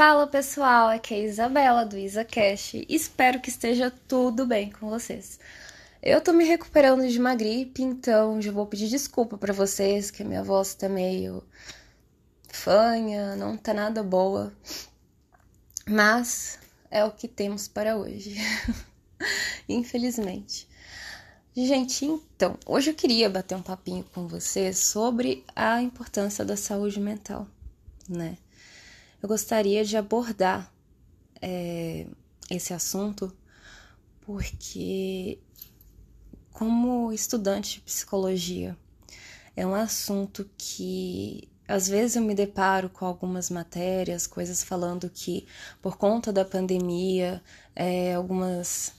Fala pessoal, aqui é a Isabela do IsaCast. Espero que esteja tudo bem com vocês. Eu tô me recuperando de uma gripe, então já vou pedir desculpa para vocês que a minha voz tá meio fanha, não tá nada boa. Mas é o que temos para hoje. Infelizmente. Gente, então, hoje eu queria bater um papinho com vocês sobre a importância da saúde mental, né? Eu gostaria de abordar é, esse assunto porque, como estudante de psicologia, é um assunto que às vezes eu me deparo com algumas matérias, coisas falando que por conta da pandemia, é, algumas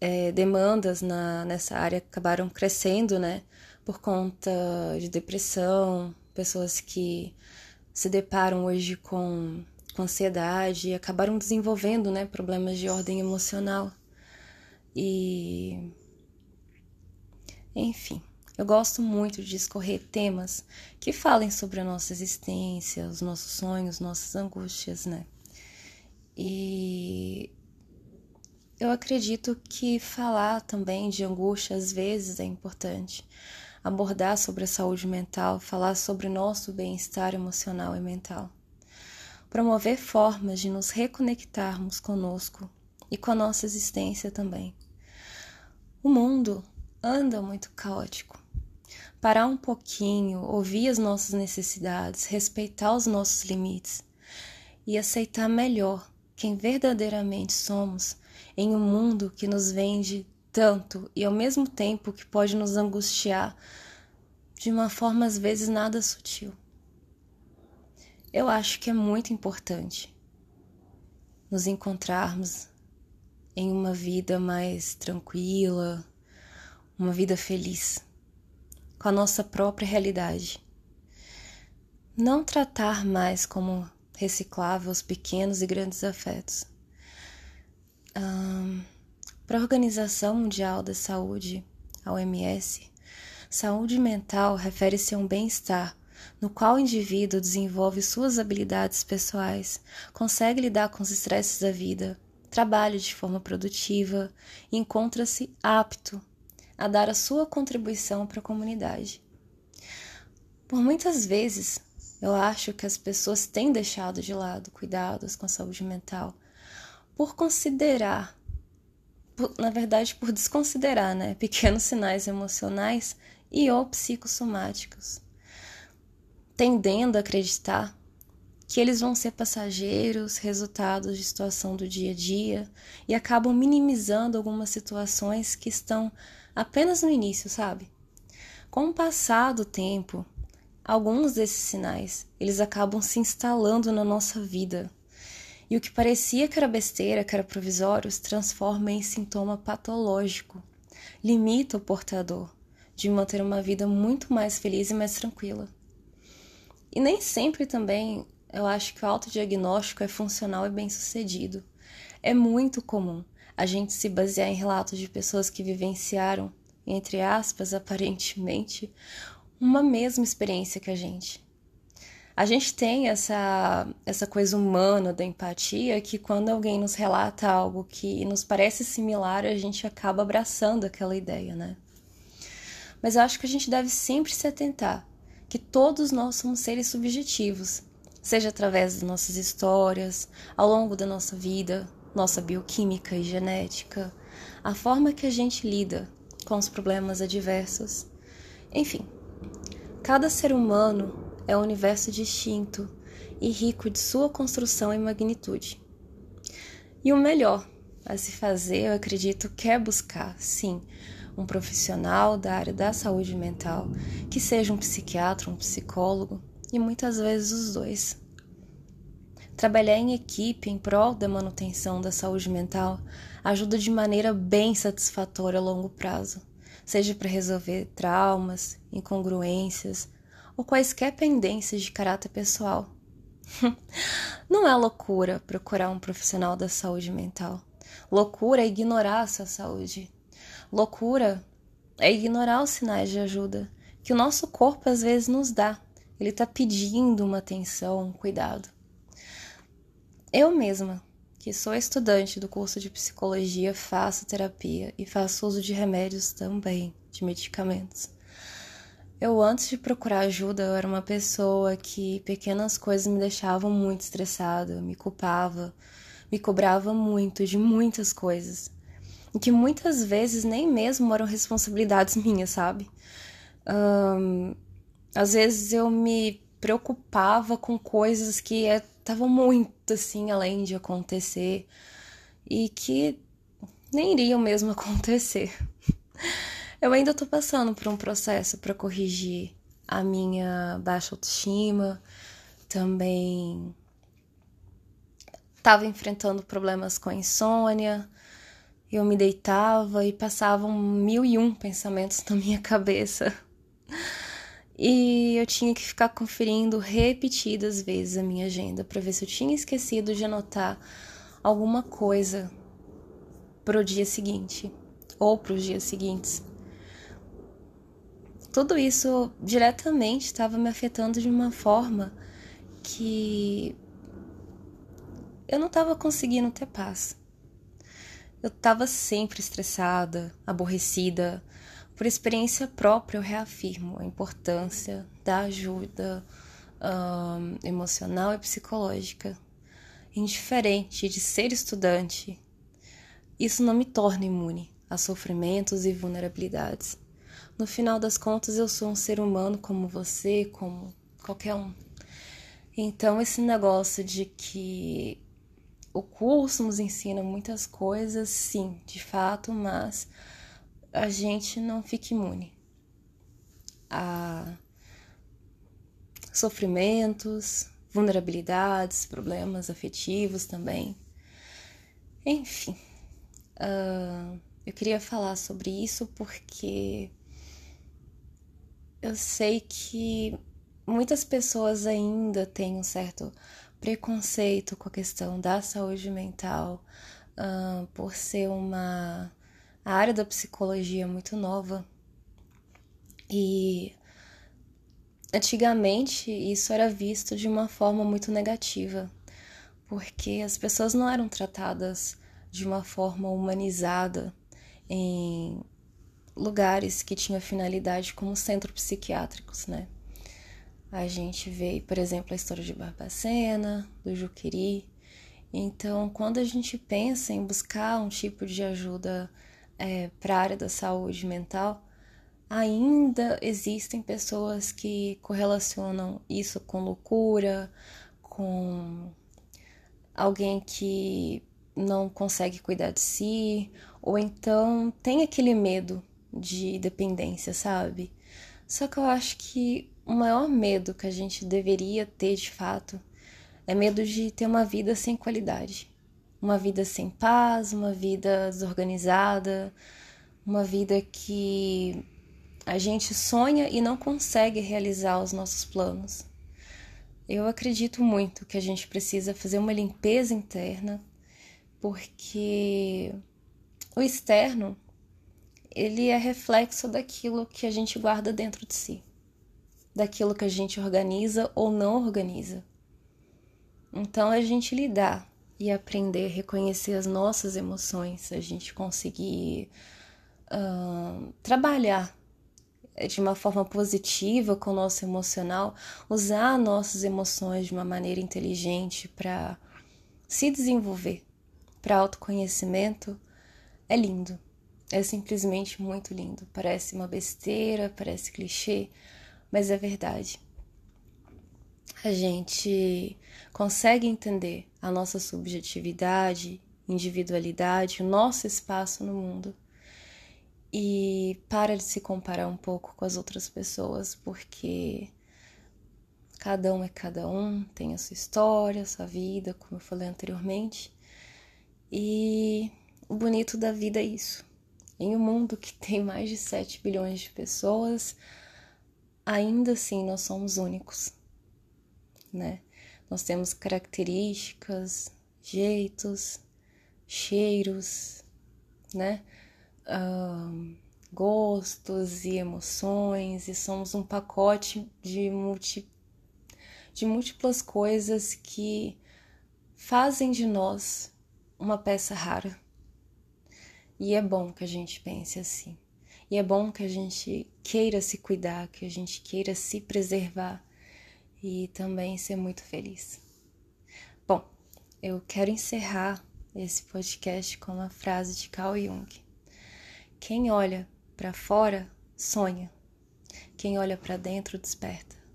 é, demandas na, nessa área acabaram crescendo, né? Por conta de depressão, pessoas que se deparam hoje com, com ansiedade e acabaram desenvolvendo, né? Problemas de ordem emocional. E. Enfim. Eu gosto muito de escorrer temas que falem sobre a nossa existência, os nossos sonhos, nossas angústias, né? E eu acredito que falar também de angústia às vezes é importante. Abordar sobre a saúde mental, falar sobre nosso bem-estar emocional e mental. Promover formas de nos reconectarmos conosco e com a nossa existência também. O mundo anda muito caótico. Parar um pouquinho, ouvir as nossas necessidades, respeitar os nossos limites e aceitar melhor quem verdadeiramente somos em um mundo que nos vende tanto e ao mesmo tempo que pode nos angustiar de uma forma às vezes nada sutil. Eu acho que é muito importante nos encontrarmos em uma vida mais tranquila, uma vida feliz, com a nossa própria realidade. Não tratar mais como reciclável os pequenos e grandes afetos para a Organização Mundial da Saúde, a OMS, saúde mental refere-se a um bem-estar no qual o indivíduo desenvolve suas habilidades pessoais, consegue lidar com os estresses da vida, trabalha de forma produtiva e encontra-se apto a dar a sua contribuição para a comunidade. Por muitas vezes, eu acho que as pessoas têm deixado de lado cuidados com a saúde mental por considerar, na verdade, por desconsiderar, né, pequenos sinais emocionais e ou psicossomáticos, tendendo a acreditar que eles vão ser passageiros, resultados de situação do dia a dia e acabam minimizando algumas situações que estão apenas no início, sabe? Com o passar do tempo, alguns desses sinais, eles acabam se instalando na nossa vida e o que parecia que era besteira, que era provisório, se transforma em sintoma patológico. Limita o portador de manter uma vida muito mais feliz e mais tranquila. E nem sempre também eu acho que o autodiagnóstico é funcional e bem sucedido. É muito comum a gente se basear em relatos de pessoas que vivenciaram, entre aspas, aparentemente, uma mesma experiência que a gente a gente tem essa, essa coisa humana da empatia que quando alguém nos relata algo que nos parece similar, a gente acaba abraçando aquela ideia, né? Mas eu acho que a gente deve sempre se atentar que todos nós somos seres subjetivos, seja através das nossas histórias, ao longo da nossa vida, nossa bioquímica e genética, a forma que a gente lida com os problemas adversos. Enfim, cada ser humano é um universo distinto e rico de sua construção e magnitude. E o melhor a se fazer, eu acredito, que é buscar, sim, um profissional da área da saúde mental, que seja um psiquiatra, um psicólogo e muitas vezes os dois. Trabalhar em equipe em prol da manutenção da saúde mental ajuda de maneira bem satisfatória a longo prazo, seja para resolver traumas, incongruências, ou quaisquer pendências de caráter pessoal. Não é loucura procurar um profissional da saúde mental. Loucura é ignorar a sua saúde. Loucura é ignorar os sinais de ajuda que o nosso corpo às vezes nos dá. Ele está pedindo uma atenção, um cuidado. eu mesma, que sou estudante do curso de psicologia, faço terapia e faço uso de remédios também, de medicamentos. Eu, antes de procurar ajuda, eu era uma pessoa que pequenas coisas me deixavam muito estressada, me culpava, me cobrava muito de muitas coisas. E que muitas vezes nem mesmo eram responsabilidades minhas, sabe? Um, às vezes eu me preocupava com coisas que estavam muito assim além de acontecer e que nem iriam mesmo acontecer. Eu ainda tô passando por um processo para corrigir a minha baixa autoestima, também estava enfrentando problemas com a insônia. Eu me deitava e passavam mil e um pensamentos na minha cabeça. E eu tinha que ficar conferindo repetidas vezes a minha agenda para ver se eu tinha esquecido de anotar alguma coisa para o dia seguinte ou para os dias seguintes tudo isso diretamente estava me afetando de uma forma que eu não estava conseguindo ter paz. Eu estava sempre estressada, aborrecida. Por experiência própria, eu reafirmo a importância da ajuda um, emocional e psicológica. Indiferente de ser estudante, isso não me torna imune a sofrimentos e vulnerabilidades. No final das contas, eu sou um ser humano como você, como qualquer um. Então, esse negócio de que o curso nos ensina muitas coisas, sim, de fato, mas a gente não fica imune a sofrimentos, vulnerabilidades, problemas afetivos também. Enfim, uh, eu queria falar sobre isso porque eu sei que muitas pessoas ainda têm um certo preconceito com a questão da saúde mental, uh, por ser uma área da psicologia muito nova. E antigamente isso era visto de uma forma muito negativa, porque as pessoas não eram tratadas de uma forma humanizada em lugares que tinham finalidade como centros psiquiátricos, né? A gente vê, por exemplo, a história de Barbacena, do Juqueri. Então, quando a gente pensa em buscar um tipo de ajuda é, para a área da saúde mental, ainda existem pessoas que correlacionam isso com loucura, com alguém que não consegue cuidar de si, ou então tem aquele medo de dependência, sabe? Só que eu acho que o maior medo que a gente deveria ter de fato é medo de ter uma vida sem qualidade. Uma vida sem paz, uma vida desorganizada, uma vida que a gente sonha e não consegue realizar os nossos planos. Eu acredito muito que a gente precisa fazer uma limpeza interna, porque o externo ele é reflexo daquilo que a gente guarda dentro de si, daquilo que a gente organiza ou não organiza. Então, a gente lidar e aprender a reconhecer as nossas emoções, a gente conseguir uh, trabalhar de uma forma positiva com o nosso emocional, usar nossas emoções de uma maneira inteligente para se desenvolver, para autoconhecimento, é lindo. É simplesmente muito lindo. Parece uma besteira, parece clichê, mas é verdade. A gente consegue entender a nossa subjetividade, individualidade, o nosso espaço no mundo e para de se comparar um pouco com as outras pessoas, porque cada um é cada um, tem a sua história, a sua vida, como eu falei anteriormente. E o bonito da vida é isso. Em um mundo que tem mais de 7 bilhões de pessoas, ainda assim nós somos únicos, né? Nós temos características, jeitos, cheiros, né? Um, gostos e emoções, e somos um pacote de, multi, de múltiplas coisas que fazem de nós uma peça rara. E é bom que a gente pense assim. E é bom que a gente queira se cuidar, que a gente queira se preservar e também ser muito feliz. Bom, eu quero encerrar esse podcast com uma frase de Carl Jung. Quem olha para fora sonha. Quem olha para dentro desperta.